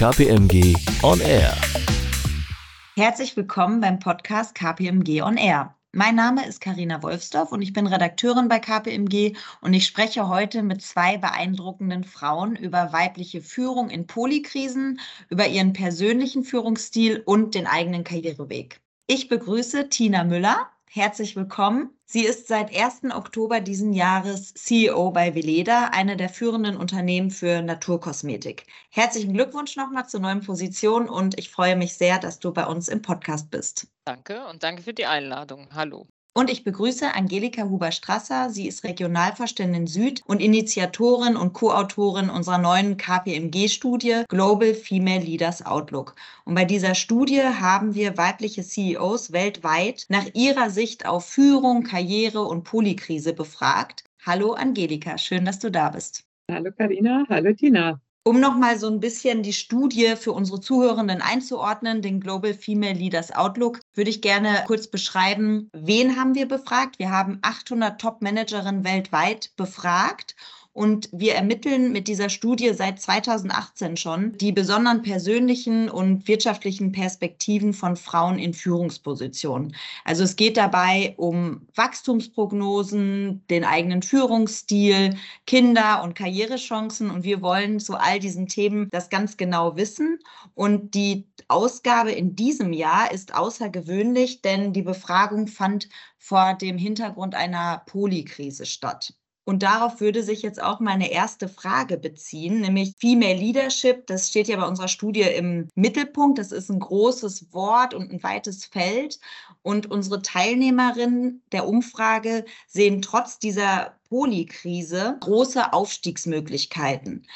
KPMG On Air. Herzlich willkommen beim Podcast KPMG On Air. Mein Name ist Karina Wolfsdorf und ich bin Redakteurin bei KPMG und ich spreche heute mit zwei beeindruckenden Frauen über weibliche Führung in Polikrisen, über ihren persönlichen Führungsstil und den eigenen Karriereweg. Ich begrüße Tina Müller. Herzlich willkommen. Sie ist seit 1. Oktober diesen Jahres CEO bei Veleda, eine der führenden Unternehmen für Naturkosmetik. Herzlichen Glückwunsch nochmal zur neuen Position und ich freue mich sehr, dass du bei uns im Podcast bist. Danke und danke für die Einladung. Hallo. Und ich begrüße Angelika Huber-Strasser. Sie ist Regionalvorständin Süd und Initiatorin und Co-Autorin unserer neuen KPMG-Studie Global Female Leaders Outlook. Und bei dieser Studie haben wir weibliche CEOs weltweit nach ihrer Sicht auf Führung, Karriere und Polykrise befragt. Hallo Angelika, schön, dass du da bist. Hallo Karina, hallo Tina. Um nochmal so ein bisschen die Studie für unsere Zuhörenden einzuordnen, den Global Female Leaders Outlook, würde ich gerne kurz beschreiben, wen haben wir befragt? Wir haben 800 Top-Managerinnen weltweit befragt und wir ermitteln mit dieser Studie seit 2018 schon die besonderen persönlichen und wirtschaftlichen Perspektiven von Frauen in Führungspositionen. Also es geht dabei um Wachstumsprognosen, den eigenen Führungsstil, Kinder- und Karrierechancen. Und wir wollen zu all diesen Themen das ganz genau wissen. Und die Ausgabe in diesem Jahr ist außergewöhnlich, denn die Befragung fand vor dem Hintergrund einer Polykrise statt. Und darauf würde sich jetzt auch meine erste Frage beziehen, nämlich Female Leadership. Das steht ja bei unserer Studie im Mittelpunkt. Das ist ein großes Wort und ein weites Feld. Und unsere Teilnehmerinnen der Umfrage sehen trotz dieser Polykrise große Aufstiegsmöglichkeiten.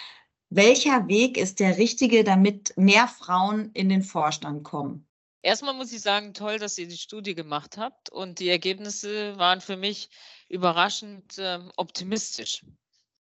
Welcher Weg ist der richtige, damit mehr Frauen in den Vorstand kommen? Erstmal muss ich sagen, toll, dass ihr die Studie gemacht habt und die Ergebnisse waren für mich überraschend äh, optimistisch.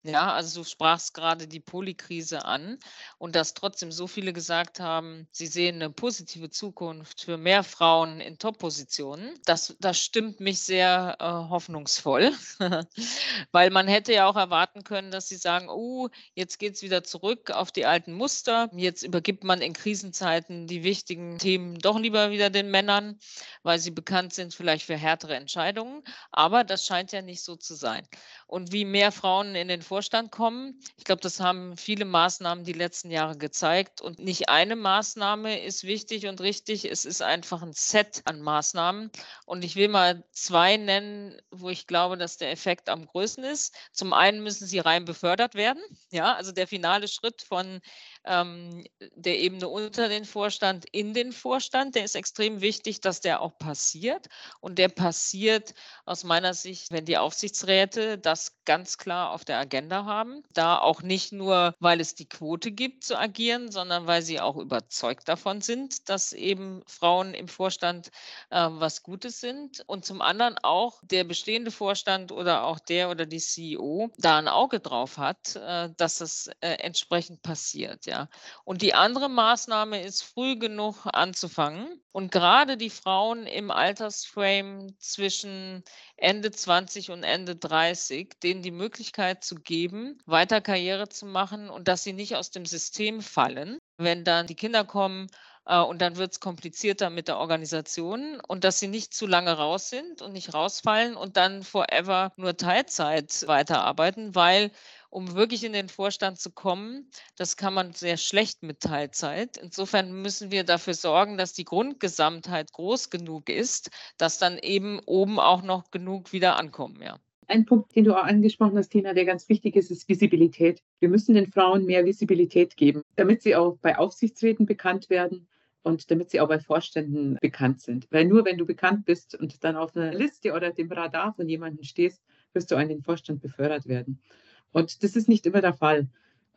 Ja, also du sprachst gerade die Polykrise an und dass trotzdem so viele gesagt haben, sie sehen eine positive Zukunft für mehr Frauen in Top-Positionen. Das, das stimmt mich sehr äh, hoffnungsvoll, weil man hätte ja auch erwarten können, dass sie sagen, oh, jetzt geht es wieder zurück auf die alten Muster. Jetzt übergibt man in Krisenzeiten die wichtigen Themen doch lieber wieder den Männern, weil sie bekannt sind vielleicht für härtere Entscheidungen. Aber das scheint ja nicht so zu sein. Und wie mehr Frauen in den Vorstand kommen. Ich glaube, das haben viele Maßnahmen die letzten Jahre gezeigt. Und nicht eine Maßnahme ist wichtig und richtig. Es ist einfach ein Set an Maßnahmen. Und ich will mal zwei nennen, wo ich glaube, dass der Effekt am größten ist. Zum einen müssen sie rein befördert werden. Ja, also der finale Schritt von ähm, der Ebene unter den Vorstand in den Vorstand, der ist extrem wichtig, dass der auch passiert. Und der passiert aus meiner Sicht, wenn die Aufsichtsräte das ganz klar auf der Agenda haben. Da auch nicht nur, weil es die Quote gibt zu agieren, sondern weil sie auch überzeugt davon sind, dass eben Frauen im Vorstand äh, was Gutes sind. Und zum anderen auch der bestehende Vorstand oder auch der oder die CEO da ein Auge drauf hat, äh, dass das äh, entsprechend passiert. Ja. Und die andere Maßnahme ist, früh genug anzufangen. Und gerade die Frauen im Altersframe zwischen Ende 20 und Ende 30, denen die Möglichkeit zu geben, weiter Karriere zu machen und dass sie nicht aus dem System fallen, wenn dann die Kinder kommen und dann wird es komplizierter mit der Organisation und dass sie nicht zu lange raus sind und nicht rausfallen und dann forever nur Teilzeit weiterarbeiten, weil um wirklich in den Vorstand zu kommen. Das kann man sehr schlecht mit Teilzeit. Insofern müssen wir dafür sorgen, dass die Grundgesamtheit groß genug ist, dass dann eben oben auch noch genug wieder ankommen. Ja. Ein Punkt, den du auch angesprochen hast, Tina, der ganz wichtig ist, ist Visibilität. Wir müssen den Frauen mehr Visibilität geben, damit sie auch bei Aufsichtsräten bekannt werden und damit sie auch bei Vorständen bekannt sind. Weil nur wenn du bekannt bist und dann auf einer Liste oder dem Radar von jemandem stehst, wirst du an den Vorstand befördert werden. Und das ist nicht immer der Fall.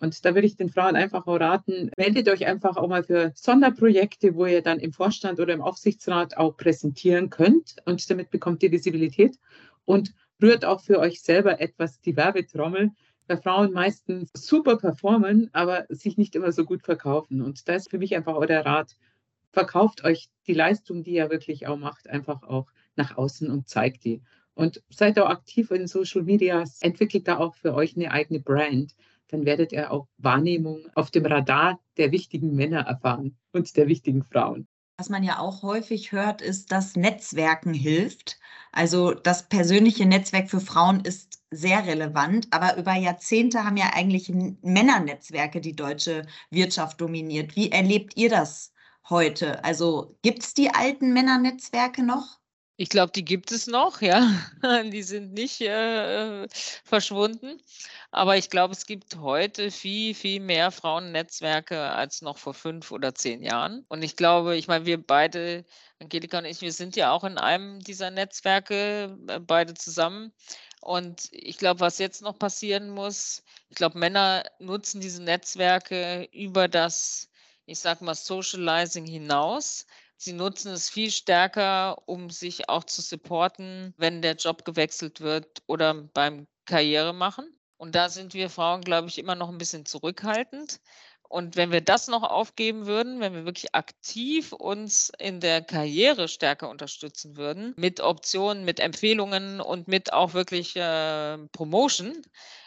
Und da würde ich den Frauen einfach auch raten, meldet euch einfach auch mal für Sonderprojekte, wo ihr dann im Vorstand oder im Aufsichtsrat auch präsentieren könnt. Und damit bekommt ihr Visibilität und rührt auch für euch selber etwas die Werbetrommel, weil Frauen meistens super performen, aber sich nicht immer so gut verkaufen. Und da ist für mich einfach auch der Rat, verkauft euch die Leistung, die ihr wirklich auch macht, einfach auch nach außen und zeigt die. Und seid auch aktiv in Social Media, entwickelt da auch für euch eine eigene Brand, dann werdet ihr auch Wahrnehmung auf dem Radar der wichtigen Männer erfahren und der wichtigen Frauen. Was man ja auch häufig hört, ist, dass Netzwerken hilft. Also das persönliche Netzwerk für Frauen ist sehr relevant, aber über Jahrzehnte haben ja eigentlich Männernetzwerke die deutsche Wirtschaft dominiert. Wie erlebt ihr das heute? Also gibt es die alten Männernetzwerke noch? Ich glaube, die gibt es noch, ja. Die sind nicht äh, verschwunden. Aber ich glaube, es gibt heute viel, viel mehr Frauennetzwerke als noch vor fünf oder zehn Jahren. Und ich glaube, ich meine, wir beide, Angelika und ich, wir sind ja auch in einem dieser Netzwerke, äh, beide zusammen. Und ich glaube, was jetzt noch passieren muss, ich glaube, Männer nutzen diese Netzwerke über das, ich sage mal, Socializing hinaus Sie nutzen es viel stärker, um sich auch zu supporten, wenn der Job gewechselt wird oder beim Karriere machen. Und da sind wir Frauen, glaube ich, immer noch ein bisschen zurückhaltend. Und wenn wir das noch aufgeben würden, wenn wir wirklich aktiv uns in der Karriere stärker unterstützen würden, mit Optionen, mit Empfehlungen und mit auch wirklich äh, Promotion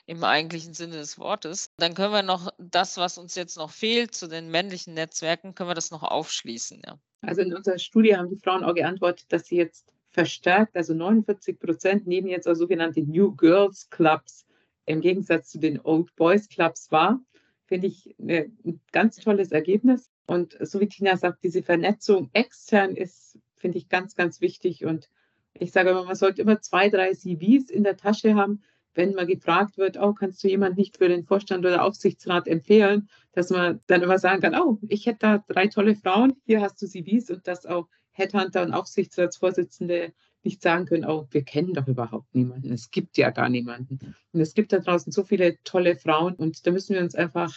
im eigentlichen Sinne des Wortes, dann können wir noch das, was uns jetzt noch fehlt zu den männlichen Netzwerken, können wir das noch aufschließen. Ja. Also in unserer Studie haben die Frauen auch geantwortet, dass sie jetzt verstärkt, also 49 Prozent nehmen jetzt auch sogenannte New Girls Clubs im Gegensatz zu den Old Boys Clubs wahr. Finde ich ein ganz tolles Ergebnis. Und so wie Tina sagt, diese Vernetzung extern ist, finde ich, ganz, ganz wichtig. Und ich sage immer, man sollte immer zwei, drei CVs in der Tasche haben, wenn mal gefragt wird, oh, kannst du jemanden nicht für den Vorstand oder Aufsichtsrat empfehlen, dass man dann immer sagen kann, oh, ich hätte da drei tolle Frauen, hier hast du CVs und dass auch Headhunter und Aufsichtsratsvorsitzende nicht sagen können, oh, wir kennen doch überhaupt niemanden. Es gibt ja gar niemanden. Und es gibt da draußen so viele tolle Frauen und da müssen wir uns einfach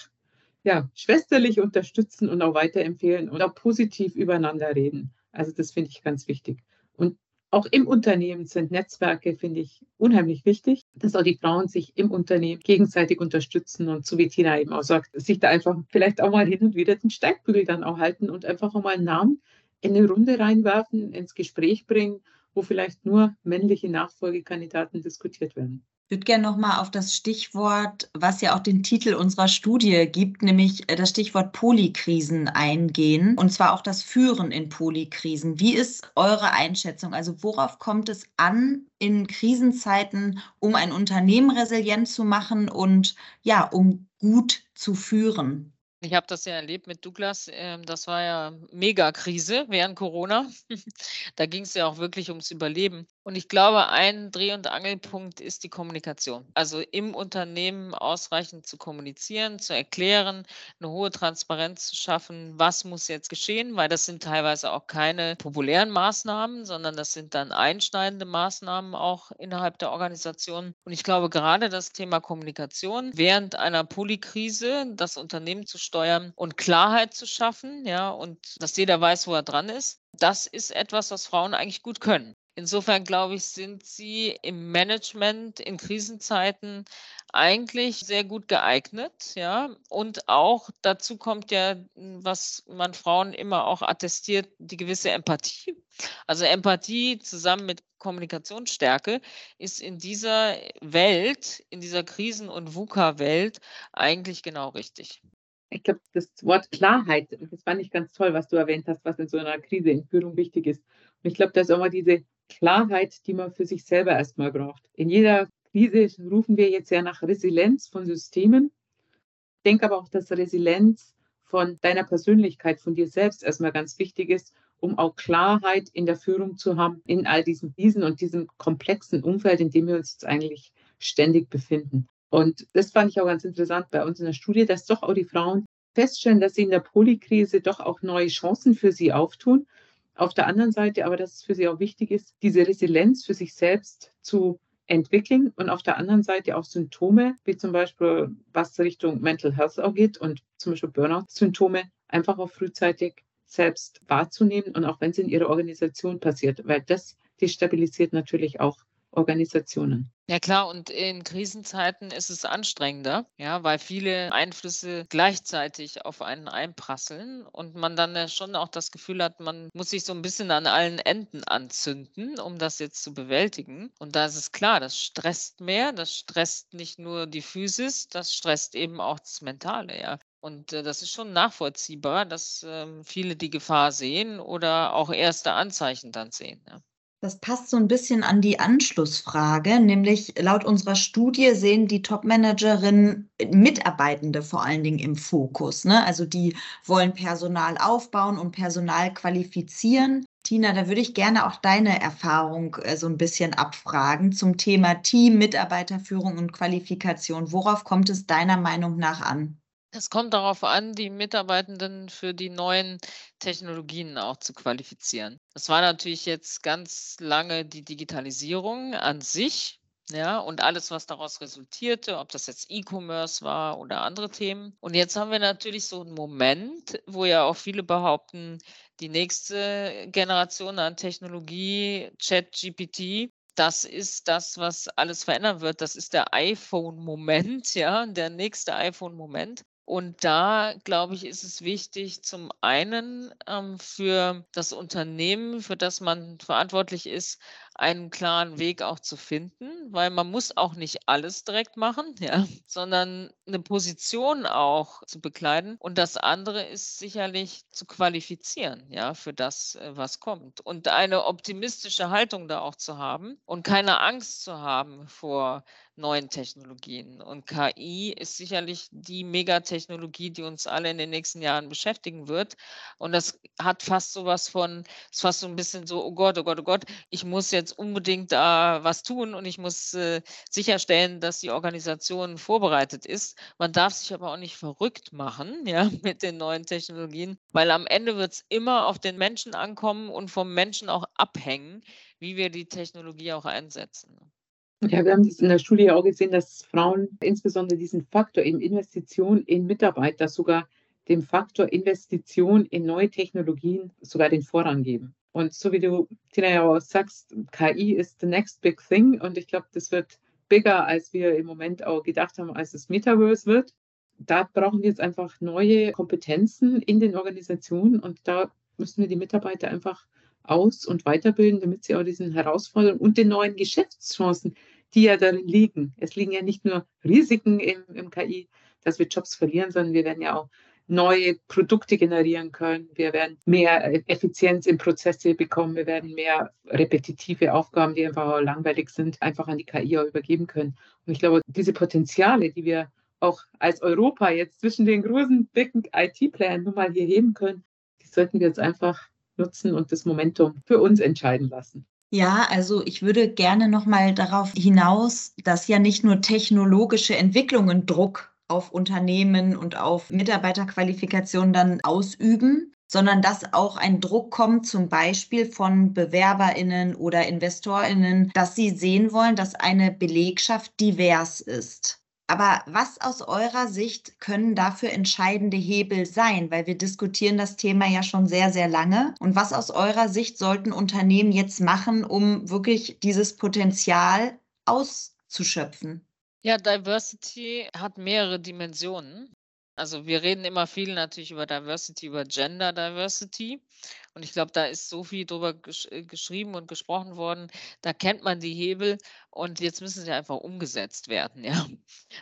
ja, schwesterlich unterstützen und auch weiterempfehlen und auch positiv übereinander reden. Also das finde ich ganz wichtig. Und auch im Unternehmen sind Netzwerke, finde ich, unheimlich wichtig, dass auch die Frauen sich im Unternehmen gegenseitig unterstützen und so wie Tina eben auch sagt, sich da einfach vielleicht auch mal hin und wieder den Steigbügel dann auch halten und einfach auch mal einen Namen in eine Runde reinwerfen, ins Gespräch bringen, wo vielleicht nur männliche Nachfolgekandidaten diskutiert werden. Ich würde gerne nochmal auf das Stichwort, was ja auch den Titel unserer Studie gibt, nämlich äh, das Stichwort Polykrisen eingehen und zwar auch das Führen in Polykrisen. Wie ist eure Einschätzung? Also worauf kommt es an in Krisenzeiten, um ein Unternehmen resilient zu machen und ja, um gut zu führen? Ich habe das ja erlebt mit Douglas. Ähm, das war ja Megakrise während Corona. da ging es ja auch wirklich ums Überleben. Und ich glaube, ein Dreh- und Angelpunkt ist die Kommunikation. Also im Unternehmen ausreichend zu kommunizieren, zu erklären, eine hohe Transparenz zu schaffen, was muss jetzt geschehen, weil das sind teilweise auch keine populären Maßnahmen, sondern das sind dann einschneidende Maßnahmen auch innerhalb der Organisation. Und ich glaube, gerade das Thema Kommunikation während einer Polykrise, das Unternehmen zu steuern und Klarheit zu schaffen, ja, und dass jeder weiß, wo er dran ist, das ist etwas, was Frauen eigentlich gut können. Insofern glaube ich, sind sie im Management in Krisenzeiten eigentlich sehr gut geeignet, ja. Und auch dazu kommt ja, was man Frauen immer auch attestiert, die gewisse Empathie. Also Empathie zusammen mit Kommunikationsstärke ist in dieser Welt, in dieser Krisen- und VUCA-Welt eigentlich genau richtig. Ich glaube, das Wort Klarheit, das fand ich ganz toll, was du erwähnt hast, was in so einer Krise in Führung wichtig ist. Und ich glaube, da ist auch mal diese Klarheit, die man für sich selber erstmal braucht. In jeder Krise rufen wir jetzt ja nach Resilienz von Systemen. Ich denke aber auch, dass Resilienz von deiner Persönlichkeit, von dir selbst erstmal ganz wichtig ist, um auch Klarheit in der Führung zu haben in all diesen Krisen und diesem komplexen Umfeld, in dem wir uns jetzt eigentlich ständig befinden. Und das fand ich auch ganz interessant bei uns in der Studie, dass doch auch die Frauen feststellen, dass sie in der Polykrise doch auch neue Chancen für sie auftun. Auf der anderen Seite aber, dass es für sie auch wichtig ist, diese Resilienz für sich selbst zu entwickeln und auf der anderen Seite auch Symptome, wie zum Beispiel was Richtung Mental Health auch geht und zum Beispiel Burnout-Symptome, einfach auch frühzeitig selbst wahrzunehmen und auch wenn es in ihrer Organisation passiert, weil das destabilisiert natürlich auch Organisationen. Ja klar, und in Krisenzeiten ist es anstrengender, ja, weil viele Einflüsse gleichzeitig auf einen einprasseln und man dann schon auch das Gefühl hat, man muss sich so ein bisschen an allen Enden anzünden, um das jetzt zu bewältigen. Und da ist es klar, das stresst mehr, das stresst nicht nur die Physis, das stresst eben auch das Mentale, ja. Und äh, das ist schon nachvollziehbar, dass ähm, viele die Gefahr sehen oder auch erste Anzeichen dann sehen. Das passt so ein bisschen an die Anschlussfrage, nämlich laut unserer Studie sehen die Top-Managerinnen Mitarbeitende vor allen Dingen im Fokus. Ne? Also die wollen Personal aufbauen und Personal qualifizieren. Tina, da würde ich gerne auch deine Erfahrung äh, so ein bisschen abfragen zum Thema Team, Mitarbeiterführung und Qualifikation. Worauf kommt es deiner Meinung nach an? Es kommt darauf an, die Mitarbeitenden für die neuen Technologien auch zu qualifizieren. Das war natürlich jetzt ganz lange die Digitalisierung an sich, ja, und alles, was daraus resultierte, ob das jetzt E-Commerce war oder andere Themen. Und jetzt haben wir natürlich so einen Moment, wo ja auch viele behaupten, die nächste Generation an Technologie, Chat-GPT, das ist das, was alles verändern wird. Das ist der iPhone-Moment, ja, der nächste iPhone-Moment. Und da, glaube ich, ist es wichtig, zum einen ähm, für das Unternehmen, für das man verantwortlich ist, einen klaren Weg auch zu finden, weil man muss auch nicht alles direkt machen, ja, sondern eine Position auch zu bekleiden. Und das andere ist sicherlich zu qualifizieren, ja, für das, äh, was kommt. Und eine optimistische Haltung da auch zu haben und keine Angst zu haben vor neuen Technologien. Und KI ist sicherlich die Megatechnologie, die uns alle in den nächsten Jahren beschäftigen wird. Und das hat fast so was von, ist fast so ein bisschen so, oh Gott, oh Gott, oh Gott, ich muss jetzt unbedingt da was tun und ich muss äh, sicherstellen, dass die Organisation vorbereitet ist. Man darf sich aber auch nicht verrückt machen, ja, mit den neuen Technologien, weil am Ende wird es immer auf den Menschen ankommen und vom Menschen auch abhängen, wie wir die Technologie auch einsetzen. Ja, wir haben das in der Studie auch gesehen, dass Frauen insbesondere diesen Faktor in Investition in Mitarbeiter sogar dem Faktor Investition in neue Technologien sogar den Vorrang geben. Und so wie du, Tina, ja auch sagst, KI ist the next big thing und ich glaube, das wird bigger, als wir im Moment auch gedacht haben, als das Metaverse wird. Da brauchen wir jetzt einfach neue Kompetenzen in den Organisationen und da müssen wir die Mitarbeiter einfach aus- und weiterbilden, damit sie auch diesen Herausforderungen und den neuen Geschäftschancen, die ja darin liegen. Es liegen ja nicht nur Risiken im, im KI, dass wir Jobs verlieren, sondern wir werden ja auch neue Produkte generieren können. Wir werden mehr Effizienz in Prozesse bekommen. Wir werden mehr repetitive Aufgaben, die einfach langweilig sind, einfach an die KI übergeben können. Und ich glaube, diese Potenziale, die wir auch als Europa jetzt zwischen den großen, dicken IT-Playern nun mal hier heben können, die sollten wir jetzt einfach nutzen und das Momentum für uns entscheiden lassen. Ja, also ich würde gerne noch mal darauf hinaus, dass ja nicht nur technologische Entwicklungen Druck auf Unternehmen und auf Mitarbeiterqualifikationen dann ausüben, sondern dass auch ein Druck kommt, zum Beispiel von Bewerberinnen oder Investorinnen, dass sie sehen wollen, dass eine Belegschaft divers ist. Aber was aus eurer Sicht können dafür entscheidende Hebel sein? Weil wir diskutieren das Thema ja schon sehr, sehr lange. Und was aus eurer Sicht sollten Unternehmen jetzt machen, um wirklich dieses Potenzial auszuschöpfen? Ja, Diversity hat mehrere Dimensionen. Also wir reden immer viel natürlich über Diversity, über Gender Diversity. Und ich glaube, da ist so viel drüber gesch äh, geschrieben und gesprochen worden. Da kennt man die Hebel und jetzt müssen sie einfach umgesetzt werden. Ja.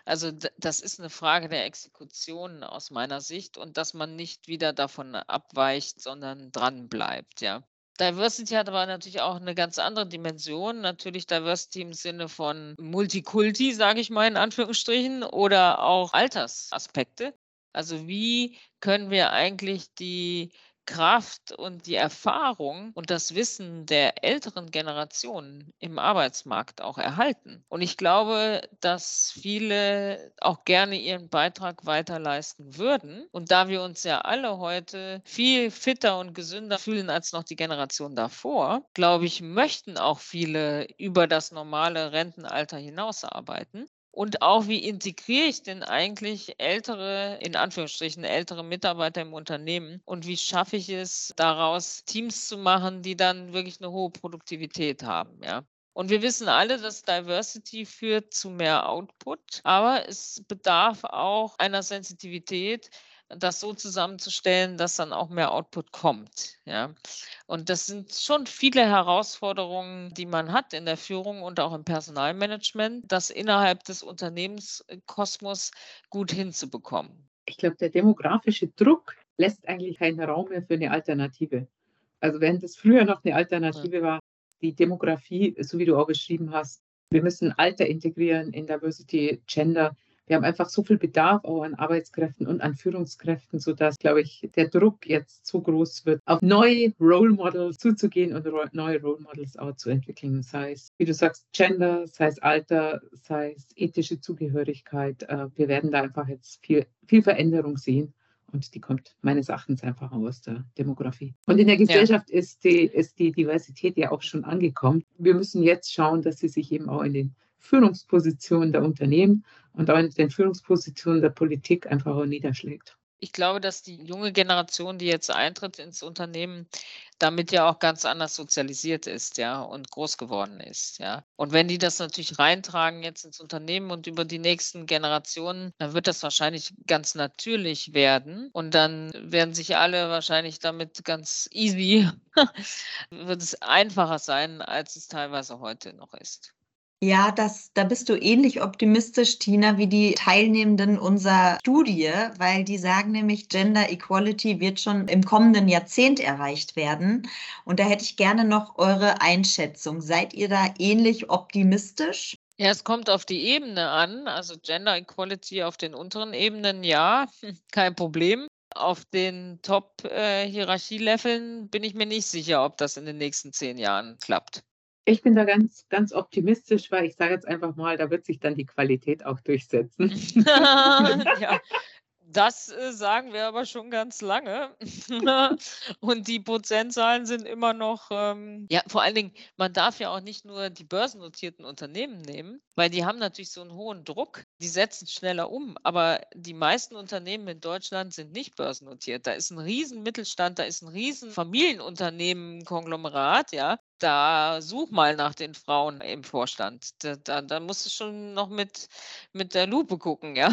Also das ist eine Frage der Exekution aus meiner Sicht und dass man nicht wieder davon abweicht, sondern dran bleibt. Ja. Diversity hat aber natürlich auch eine ganz andere Dimension. Natürlich Diversity im Sinne von Multikulti, sage ich mal in Anführungsstrichen, oder auch Altersaspekte. Also wie können wir eigentlich die Kraft und die Erfahrung und das Wissen der älteren Generationen im Arbeitsmarkt auch erhalten. Und ich glaube, dass viele auch gerne ihren Beitrag weiter leisten würden. Und da wir uns ja alle heute viel fitter und gesünder fühlen als noch die Generation davor, glaube ich, möchten auch viele über das normale Rentenalter hinaus arbeiten. Und auch, wie integriere ich denn eigentlich ältere, in Anführungsstrichen, ältere Mitarbeiter im Unternehmen? Und wie schaffe ich es, daraus Teams zu machen, die dann wirklich eine hohe Produktivität haben? Ja. Und wir wissen alle, dass Diversity führt zu mehr Output, aber es bedarf auch einer Sensitivität, das so zusammenzustellen, dass dann auch mehr Output kommt. Ja. Und das sind schon viele Herausforderungen, die man hat in der Führung und auch im Personalmanagement, das innerhalb des Unternehmenskosmos gut hinzubekommen. Ich glaube, der demografische Druck lässt eigentlich keinen Raum mehr für eine Alternative. Also während es früher noch eine Alternative war, die Demografie, so wie du auch beschrieben hast, wir müssen Alter integrieren in Diversity, Gender. Wir haben einfach so viel Bedarf auch an Arbeitskräften und an Führungskräften, sodass, glaube ich, der Druck jetzt so groß wird, auf neue Role Models zuzugehen und neue Role Models auch zu entwickeln. Sei es, wie du sagst, Gender, sei es Alter, sei es ethische Zugehörigkeit. Äh, wir werden da einfach jetzt viel, viel Veränderung sehen. Und die kommt meines Erachtens einfach aus der Demografie. Und in der Gesellschaft ja. ist, die, ist die Diversität ja auch schon angekommen. Wir müssen jetzt schauen, dass sie sich eben auch in den Führungspositionen der Unternehmen und auch in den Führungspositionen der Politik einfach auch niederschlägt. Ich glaube, dass die junge Generation, die jetzt eintritt ins Unternehmen, damit ja auch ganz anders sozialisiert ist, ja, und groß geworden ist, ja. Und wenn die das natürlich reintragen jetzt ins Unternehmen und über die nächsten Generationen, dann wird das wahrscheinlich ganz natürlich werden. Und dann werden sich alle wahrscheinlich damit ganz easy, wird es einfacher sein, als es teilweise heute noch ist. Ja, das, da bist du ähnlich optimistisch, Tina, wie die Teilnehmenden unserer Studie, weil die sagen nämlich, Gender Equality wird schon im kommenden Jahrzehnt erreicht werden. Und da hätte ich gerne noch eure Einschätzung. Seid ihr da ähnlich optimistisch? Ja, es kommt auf die Ebene an. Also Gender Equality auf den unteren Ebenen, ja, kein Problem. Auf den Top-Hierarchieleveln äh, bin ich mir nicht sicher, ob das in den nächsten zehn Jahren klappt. Ich bin da ganz, ganz optimistisch, weil ich sage jetzt einfach mal, da wird sich dann die Qualität auch durchsetzen. ja, das äh, sagen wir aber schon ganz lange. und die Prozentzahlen sind immer noch, ähm, ja, vor allen Dingen, man darf ja auch nicht nur die börsennotierten Unternehmen nehmen, weil die haben natürlich so einen hohen Druck, die setzen schneller um. Aber die meisten Unternehmen in Deutschland sind nicht börsennotiert. Da ist ein riesen Mittelstand, da ist ein riesen Familienunternehmen, Konglomerat, ja. Da such mal nach den Frauen im Vorstand. Da, da, da musst du schon noch mit, mit der Lupe gucken, ja.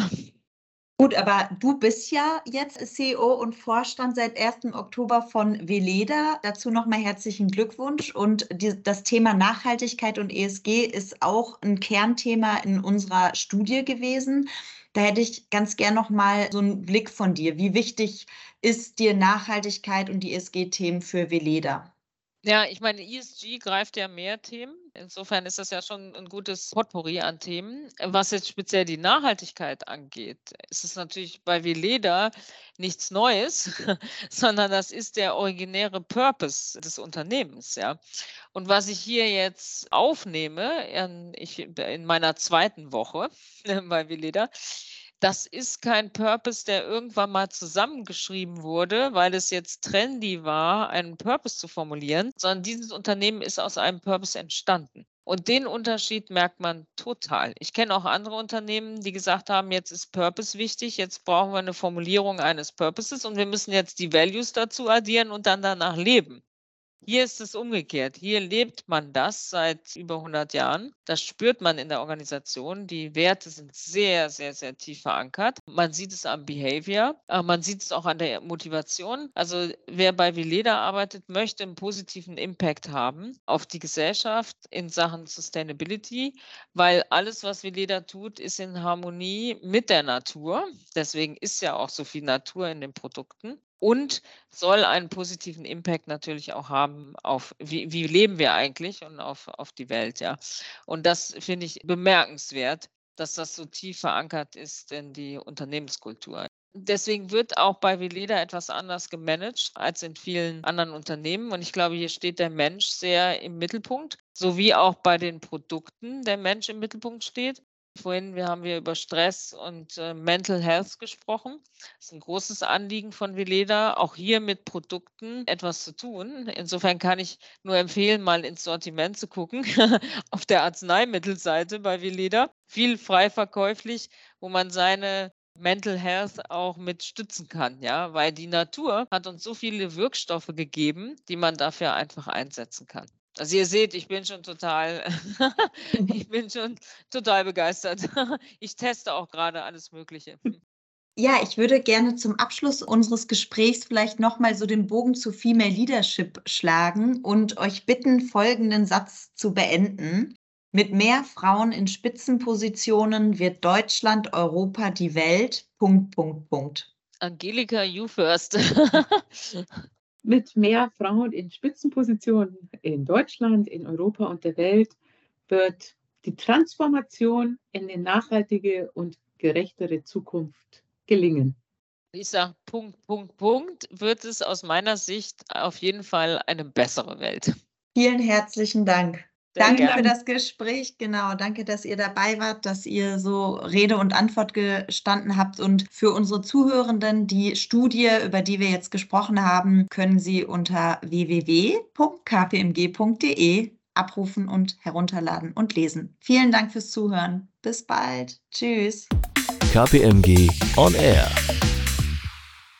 Gut, aber du bist ja jetzt CEO und Vorstand seit 1. Oktober von Veleda. Dazu nochmal herzlichen Glückwunsch. Und die, das Thema Nachhaltigkeit und ESG ist auch ein Kernthema in unserer Studie gewesen. Da hätte ich ganz gern nochmal so einen Blick von dir. Wie wichtig ist dir Nachhaltigkeit und die ESG-Themen für Veleda? Ja, ich meine, ESG greift ja mehr Themen. Insofern ist das ja schon ein gutes Potpourri an Themen. Was jetzt speziell die Nachhaltigkeit angeht, ist es natürlich bei Veleda nichts Neues, sondern das ist der originäre Purpose des Unternehmens. Ja. Und was ich hier jetzt aufnehme, in, ich, in meiner zweiten Woche bei Veleda, das ist kein Purpose, der irgendwann mal zusammengeschrieben wurde, weil es jetzt trendy war, einen Purpose zu formulieren, sondern dieses Unternehmen ist aus einem Purpose entstanden. Und den Unterschied merkt man total. Ich kenne auch andere Unternehmen, die gesagt haben, jetzt ist Purpose wichtig, jetzt brauchen wir eine Formulierung eines Purposes und wir müssen jetzt die Values dazu addieren und dann danach leben. Hier ist es umgekehrt. Hier lebt man das seit über 100 Jahren. Das spürt man in der Organisation. Die Werte sind sehr, sehr, sehr tief verankert. Man sieht es am Behavior. Äh, man sieht es auch an der Motivation. Also wer bei Vileda arbeitet, möchte einen positiven Impact haben auf die Gesellschaft in Sachen Sustainability, weil alles, was Vileda tut, ist in Harmonie mit der Natur. Deswegen ist ja auch so viel Natur in den Produkten und soll einen positiven Impact natürlich auch haben auf, wie, wie leben wir eigentlich und auf, auf die Welt, ja. Und das finde ich bemerkenswert, dass das so tief verankert ist in die Unternehmenskultur. Deswegen wird auch bei Veleda etwas anders gemanagt als in vielen anderen Unternehmen. Und ich glaube, hier steht der Mensch sehr im Mittelpunkt, sowie auch bei den Produkten der Mensch im Mittelpunkt steht. Vorhin wir haben wir über Stress und äh, Mental Health gesprochen. Das ist ein großes Anliegen von Veleda, auch hier mit Produkten etwas zu tun. Insofern kann ich nur empfehlen, mal ins Sortiment zu gucken auf der Arzneimittelseite bei Veleda. Viel frei verkäuflich, wo man seine Mental Health auch mit stützen kann, ja, weil die Natur hat uns so viele Wirkstoffe gegeben, die man dafür einfach einsetzen kann. Also ihr seht, ich bin schon total, ich bin schon total begeistert. Ich teste auch gerade alles Mögliche. Ja, ich würde gerne zum Abschluss unseres Gesprächs vielleicht nochmal so den Bogen zu Female Leadership schlagen und euch bitten, folgenden Satz zu beenden. Mit mehr Frauen in Spitzenpositionen wird Deutschland, Europa, die Welt. Punkt, Punkt, Punkt. Angelika, you first. Mit mehr Frauen in Spitzenpositionen in Deutschland, in Europa und der Welt wird die Transformation in eine nachhaltige und gerechtere Zukunft gelingen? Ich sage, Punkt, Punkt, Punkt, wird es aus meiner Sicht auf jeden Fall eine bessere Welt. Vielen herzlichen Dank. Danke gern. für das Gespräch, genau. Danke, dass ihr dabei wart, dass ihr so Rede und Antwort gestanden habt. Und für unsere Zuhörenden, die Studie, über die wir jetzt gesprochen haben, können Sie unter www.kpmg.de abrufen und herunterladen und lesen. Vielen Dank fürs Zuhören. Bis bald. Tschüss. KPMG On Air.